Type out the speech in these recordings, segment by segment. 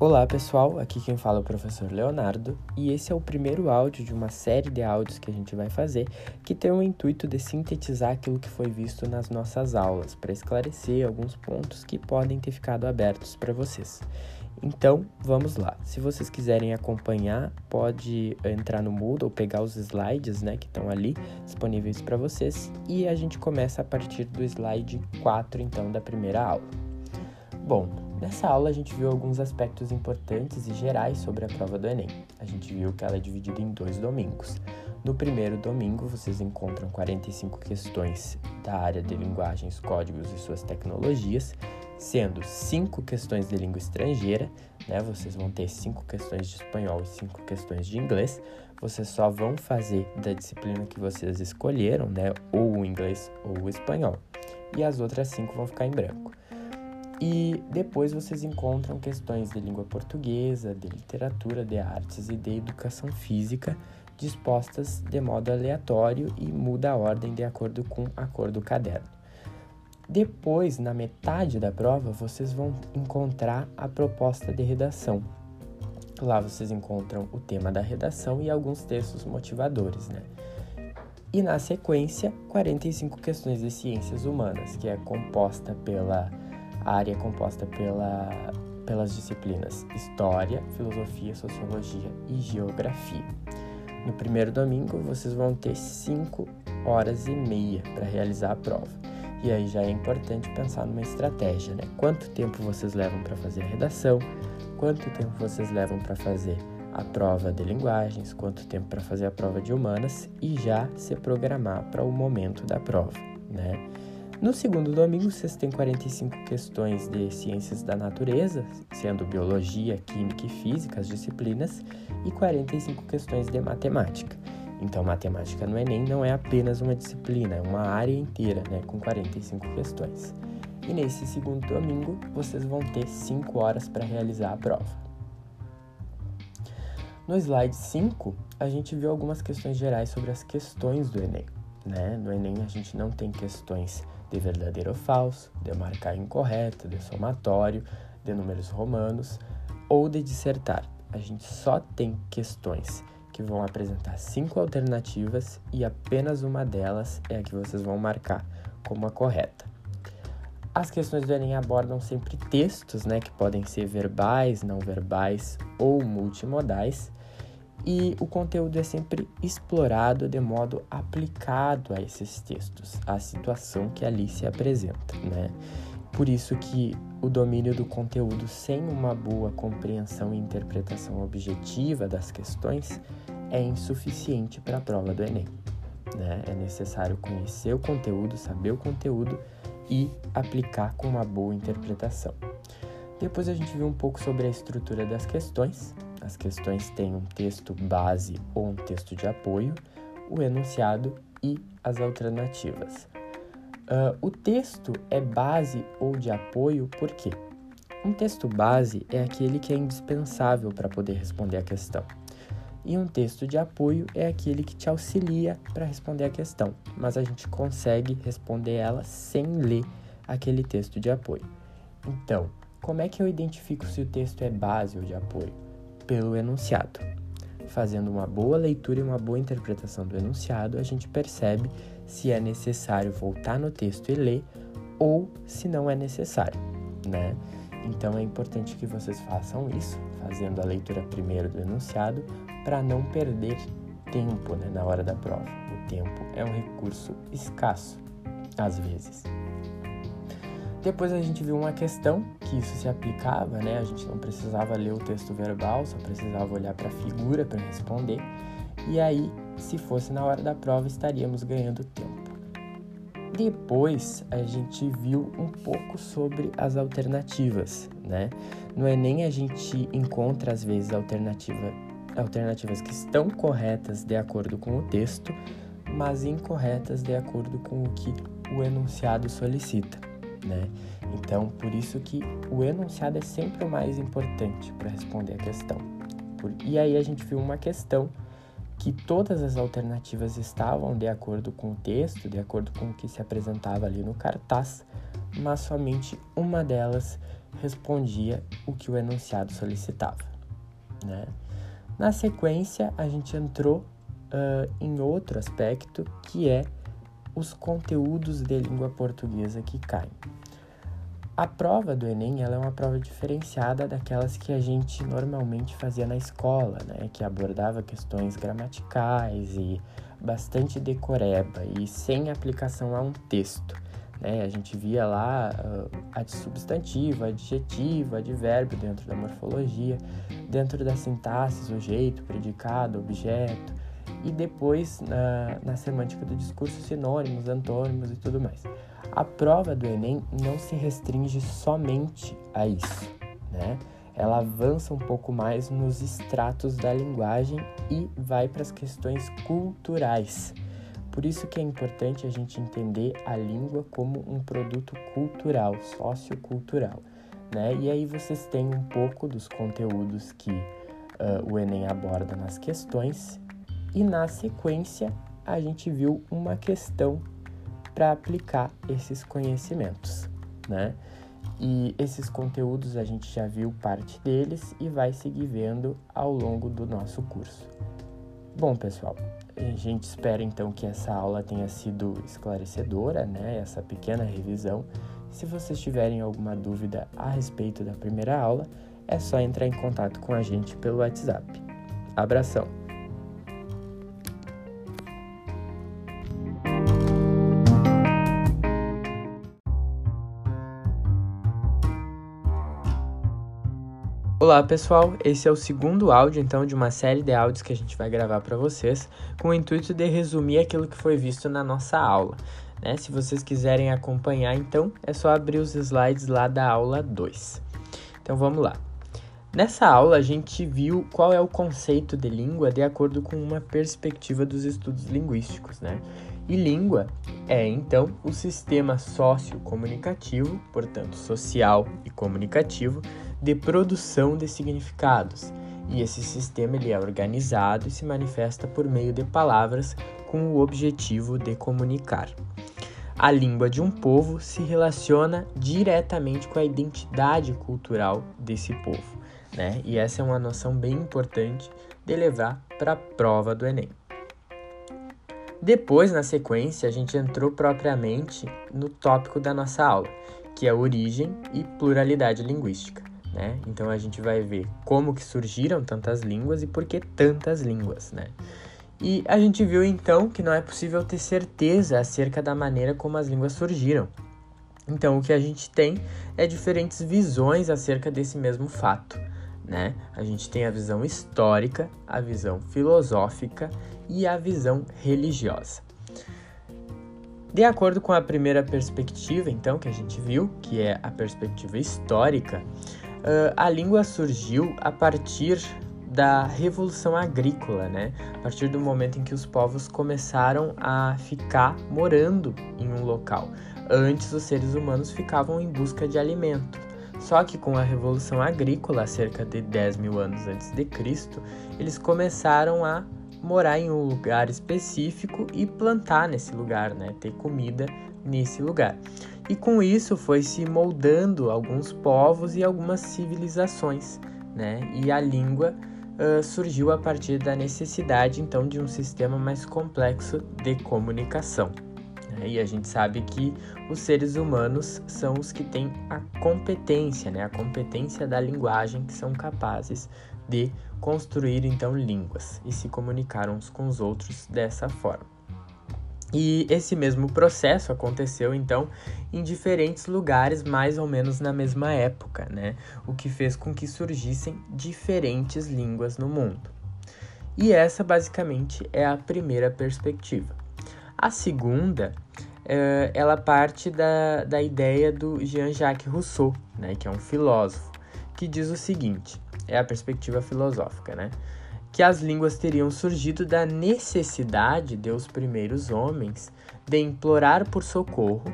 Olá pessoal, aqui quem fala é o professor Leonardo e esse é o primeiro áudio de uma série de áudios que a gente vai fazer que tem o intuito de sintetizar aquilo que foi visto nas nossas aulas para esclarecer alguns pontos que podem ter ficado abertos para vocês. Então, vamos lá. Se vocês quiserem acompanhar, pode entrar no Moodle, pegar os slides, né, que estão ali disponíveis para vocês e a gente começa a partir do slide 4 então da primeira aula. Bom, nessa aula a gente viu alguns aspectos importantes e gerais sobre a prova do Enem. A gente viu que ela é dividida em dois domingos. No primeiro domingo, vocês encontram 45 questões da área de linguagens, códigos e suas tecnologias, sendo 5 questões de língua estrangeira, né? Vocês vão ter 5 questões de espanhol e 5 questões de inglês. Vocês só vão fazer da disciplina que vocês escolheram, né? Ou o inglês ou o espanhol. E as outras 5 vão ficar em branco. E depois vocês encontram questões de língua portuguesa, de literatura, de artes e de educação física dispostas de modo aleatório e muda a ordem de acordo com a cor do caderno. Depois, na metade da prova, vocês vão encontrar a proposta de redação. Lá vocês encontram o tema da redação e alguns textos motivadores, né? E na sequência, 45 questões de ciências humanas, que é composta pela a área é composta pela, pelas disciplinas História, Filosofia, Sociologia e Geografia. No primeiro domingo, vocês vão ter 5 horas e meia para realizar a prova. E aí já é importante pensar numa estratégia, né? Quanto tempo vocês levam para fazer a redação, quanto tempo vocês levam para fazer a prova de linguagens, quanto tempo para fazer a prova de humanas e já se programar para o momento da prova, né? No segundo domingo, vocês têm 45 questões de ciências da natureza, sendo biologia, química e física as disciplinas, e 45 questões de matemática. Então, matemática no Enem não é apenas uma disciplina, é uma área inteira, né, com 45 questões. E nesse segundo domingo, vocês vão ter 5 horas para realizar a prova. No slide 5, a gente viu algumas questões gerais sobre as questões do Enem. Né? No Enem, a gente não tem questões de verdadeiro ou falso, de marcar incorreto, de somatório, de números romanos ou de dissertar. A gente só tem questões que vão apresentar cinco alternativas e apenas uma delas é a que vocês vão marcar como a correta. As questões do Enem abordam sempre textos, né, que podem ser verbais, não verbais ou multimodais, e o conteúdo é sempre explorado de modo aplicado a esses textos, à situação que ali se apresenta, né? Por isso que o domínio do conteúdo sem uma boa compreensão e interpretação objetiva das questões é insuficiente para a prova do Enem. Né? É necessário conhecer o conteúdo, saber o conteúdo e aplicar com uma boa interpretação. Depois a gente viu um pouco sobre a estrutura das questões, as questões têm um texto base ou um texto de apoio, o enunciado e as alternativas. Uh, o texto é base ou de apoio por quê? Um texto base é aquele que é indispensável para poder responder a questão. E um texto de apoio é aquele que te auxilia para responder a questão, mas a gente consegue responder ela sem ler aquele texto de apoio. Então, como é que eu identifico se o texto é base ou de apoio? Pelo enunciado. Fazendo uma boa leitura e uma boa interpretação do enunciado, a gente percebe se é necessário voltar no texto e ler ou se não é necessário, né? Então é importante que vocês façam isso, fazendo a leitura primeiro do enunciado, para não perder tempo né, na hora da prova. O tempo é um recurso escasso, às vezes. Depois a gente viu uma questão que isso se aplicava, né? A gente não precisava ler o texto verbal, só precisava olhar para a figura para responder. E aí, se fosse na hora da prova, estaríamos ganhando tempo. Depois a gente viu um pouco sobre as alternativas, né? No Enem a gente encontra às vezes alternativa, alternativas que estão corretas de acordo com o texto, mas incorretas de acordo com o que o enunciado solicita né? Então, por isso que o enunciado é sempre o mais importante para responder a questão. E aí a gente viu uma questão que todas as alternativas estavam de acordo com o texto, de acordo com o que se apresentava ali no cartaz, mas somente uma delas respondia o que o enunciado solicitava. Né? Na sequência, a gente entrou uh, em outro aspecto que é os conteúdos de língua portuguesa que caem. A prova do Enem ela é uma prova diferenciada daquelas que a gente normalmente fazia na escola, né? que abordava questões gramaticais e bastante decoreba e sem aplicação a um texto. Né? A gente via lá uh, substantivo, adjetivo, advérbio dentro da morfologia, dentro da sintaxe, sujeito, predicado, objeto, e depois na, na semântica do discurso, sinônimos, antônimos e tudo mais. A prova do Enem não se restringe somente a isso, né? Ela avança um pouco mais nos estratos da linguagem e vai para as questões culturais. Por isso que é importante a gente entender a língua como um produto cultural, sociocultural. Né? E aí vocês têm um pouco dos conteúdos que uh, o Enem aborda nas questões. E na sequência, a gente viu uma questão para aplicar esses conhecimentos, né? E esses conteúdos a gente já viu parte deles e vai seguir vendo ao longo do nosso curso. Bom, pessoal, a gente espera então que essa aula tenha sido esclarecedora, né? Essa pequena revisão. Se vocês tiverem alguma dúvida a respeito da primeira aula, é só entrar em contato com a gente pelo WhatsApp. Abração! Olá pessoal, esse é o segundo áudio então de uma série de áudios que a gente vai gravar para vocês, com o intuito de resumir aquilo que foi visto na nossa aula. Né? Se vocês quiserem acompanhar, então é só abrir os slides lá da aula 2. Então vamos lá. Nessa aula a gente viu qual é o conceito de língua de acordo com uma perspectiva dos estudos linguísticos, né? E língua é então o sistema sociocomunicativo, portanto social e comunicativo, de produção de significados. E esse sistema ele é organizado e se manifesta por meio de palavras com o objetivo de comunicar. A língua de um povo se relaciona diretamente com a identidade cultural desse povo, né? E essa é uma noção bem importante de levar para a prova do Enem. Depois, na sequência, a gente entrou propriamente no tópico da nossa aula, que é origem e pluralidade linguística. Né? Então a gente vai ver como que surgiram tantas línguas e por que tantas línguas, né? E a gente viu então que não é possível ter certeza acerca da maneira como as línguas surgiram. Então o que a gente tem é diferentes visões acerca desse mesmo fato, né? A gente tem a visão histórica, a visão filosófica e a visão religiosa. De acordo com a primeira perspectiva, então, que a gente viu, que é a perspectiva histórica, Uh, a língua surgiu a partir da revolução agrícola, né? A partir do momento em que os povos começaram a ficar morando em um local. Antes, os seres humanos ficavam em busca de alimento. Só que com a revolução agrícola, cerca de 10 mil anos antes de Cristo, eles começaram a morar em um lugar específico e plantar nesse lugar, né? Ter comida nesse lugar. E com isso foi se moldando alguns povos e algumas civilizações, né? E a língua uh, surgiu a partir da necessidade então de um sistema mais complexo de comunicação. Né? E a gente sabe que os seres humanos são os que têm a competência, né? A competência da linguagem que são capazes de construir então línguas e se comunicar uns com os outros dessa forma. E esse mesmo processo aconteceu então em diferentes lugares, mais ou menos na mesma época, né? O que fez com que surgissem diferentes línguas no mundo. E essa basicamente é a primeira perspectiva. A segunda, é, ela parte da, da ideia do Jean-Jacques Rousseau, né? Que é um filósofo, que diz o seguinte: é a perspectiva filosófica, né? Que as línguas teriam surgido da necessidade de os primeiros homens de implorar por socorro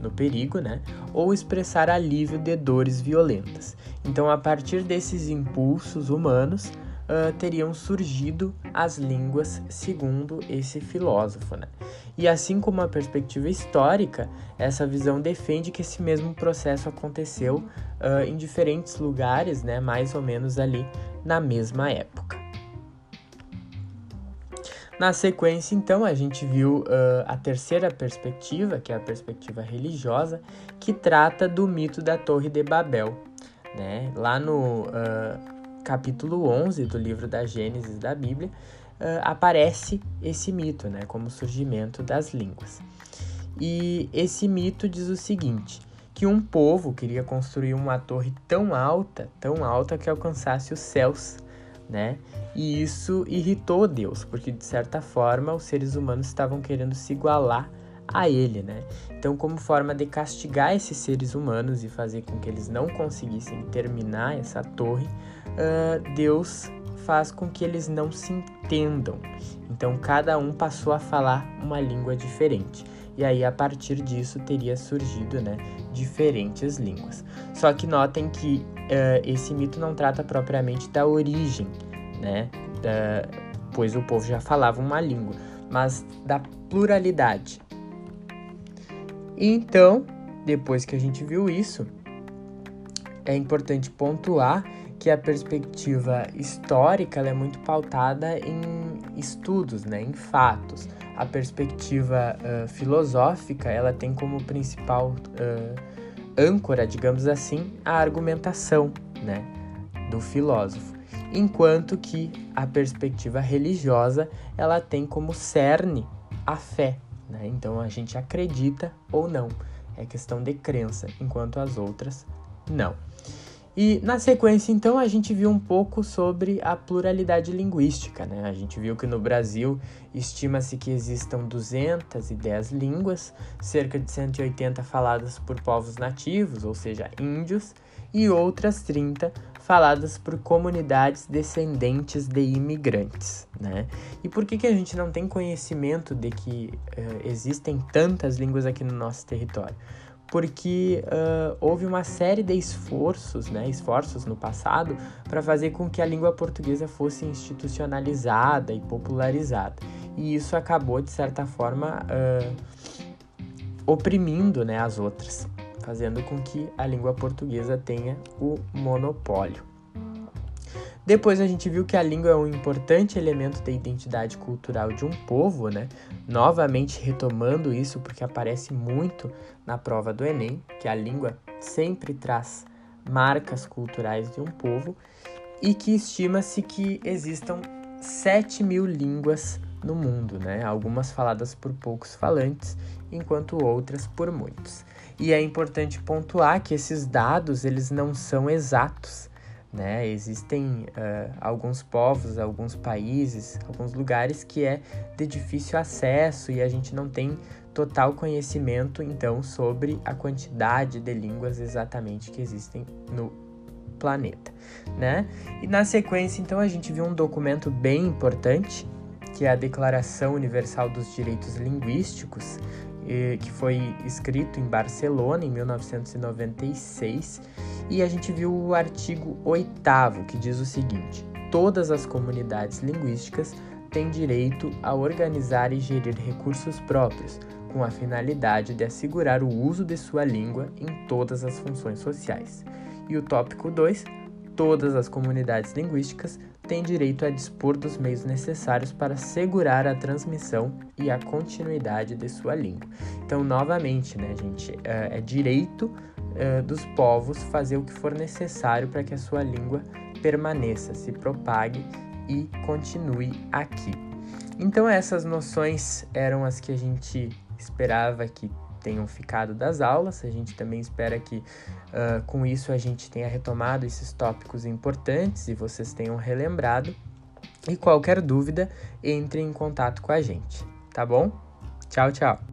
no perigo, né, ou expressar alívio de dores violentas. Então, a partir desses impulsos humanos, uh, teriam surgido as línguas segundo esse filósofo. Né? E assim como a perspectiva histórica, essa visão defende que esse mesmo processo aconteceu uh, em diferentes lugares, né, mais ou menos ali na mesma época. Na sequência, então, a gente viu uh, a terceira perspectiva, que é a perspectiva religiosa, que trata do mito da Torre de Babel. Né? Lá no uh, capítulo 11 do livro da Gênesis da Bíblia, uh, aparece esse mito, né, como surgimento das línguas. E esse mito diz o seguinte: que um povo queria construir uma torre tão alta, tão alta que alcançasse os céus, né? E isso irritou Deus, porque de certa forma os seres humanos estavam querendo se igualar a ele, né? Então, como forma de castigar esses seres humanos e fazer com que eles não conseguissem terminar essa torre, uh, Deus faz com que eles não se entendam. Então, cada um passou a falar uma língua diferente. E aí, a partir disso, teria surgido né, diferentes línguas. Só que notem que uh, esse mito não trata propriamente da origem, né? Da, pois o povo já falava uma língua, mas da pluralidade. Então, depois que a gente viu isso, é importante pontuar que a perspectiva histórica é muito pautada em estudos, né, em fatos. A perspectiva uh, filosófica ela tem como principal uh, âncora, digamos assim, a argumentação né, do filósofo, enquanto que a perspectiva religiosa ela tem como cerne a fé. Né? Então a gente acredita ou não, é questão de crença, enquanto as outras não. E na sequência, então, a gente viu um pouco sobre a pluralidade linguística. Né? A gente viu que no Brasil estima-se que existam 210 línguas, cerca de 180 faladas por povos nativos, ou seja, índios, e outras 30 faladas por comunidades descendentes de imigrantes. Né? E por que, que a gente não tem conhecimento de que uh, existem tantas línguas aqui no nosso território? Porque uh, houve uma série de esforços, né, esforços no passado para fazer com que a língua portuguesa fosse institucionalizada e popularizada. E isso acabou, de certa forma, uh, oprimindo né, as outras, fazendo com que a língua portuguesa tenha o monopólio. Depois a gente viu que a língua é um importante elemento da identidade cultural de um povo, né? Novamente retomando isso porque aparece muito na prova do Enem, que a língua sempre traz marcas culturais de um povo e que estima-se que existam 7 mil línguas no mundo, né? Algumas faladas por poucos falantes, enquanto outras por muitos. E é importante pontuar que esses dados eles não são exatos né? Existem uh, alguns povos, alguns países, alguns lugares que é de difícil acesso e a gente não tem total conhecimento então sobre a quantidade de línguas exatamente que existem no planeta, né? E na sequência então a gente viu um documento bem importante que é a Declaração Universal dos Direitos Linguísticos, que foi escrito em Barcelona em 1996, e a gente viu o artigo 8 que diz o seguinte: todas as comunidades linguísticas têm direito a organizar e gerir recursos próprios, com a finalidade de assegurar o uso de sua língua em todas as funções sociais. E o tópico 2: todas as comunidades linguísticas tem direito a dispor dos meios necessários para assegurar a transmissão e a continuidade de sua língua. Então, novamente, né, gente, é, é direito é, dos povos fazer o que for necessário para que a sua língua permaneça, se propague e continue aqui. Então, essas noções eram as que a gente esperava que tenham ficado das aulas. A gente também espera que uh, com isso a gente tenha retomado esses tópicos importantes e vocês tenham relembrado. E qualquer dúvida, entre em contato com a gente, tá bom? Tchau, tchau!